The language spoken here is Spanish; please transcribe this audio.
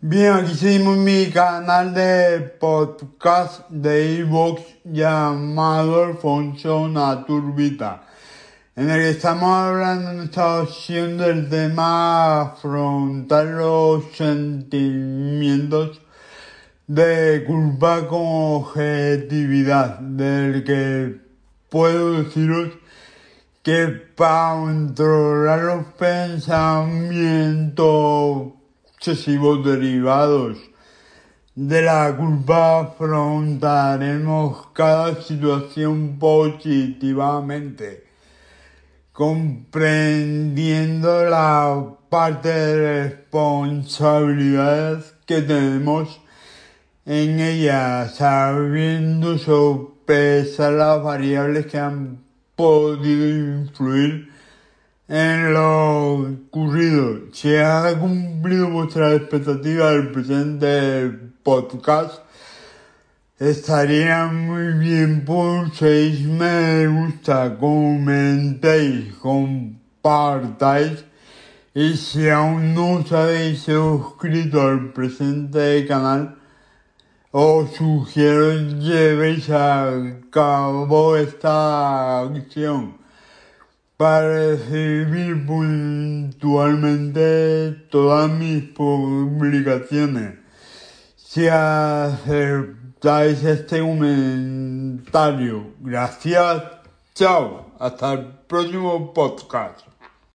Bien, aquí seguimos mi canal de podcast de Evox llamado Alfonso Naturbita, en el que estamos hablando en esta opción del tema afrontar los sentimientos de culpa con objetividad, del que puedo deciros que para controlar los pensamientos excesivos derivados de la culpa afrontaremos cada situación positivamente, comprendiendo la parte de responsabilidad que tenemos en ella, sabiendo sopesar las variables que han podido influir en lo. Si ha cumplido vuestra expectativa del presente podcast, estaría muy bien por seis me gusta, comentéis, compartáis. Y si aún no os habéis suscrito al presente canal, os sugiero llevéis a cabo esta acción para recibir puntualmente todas mis publicaciones. Si aceptáis este comentario, gracias, chao, hasta el próximo podcast.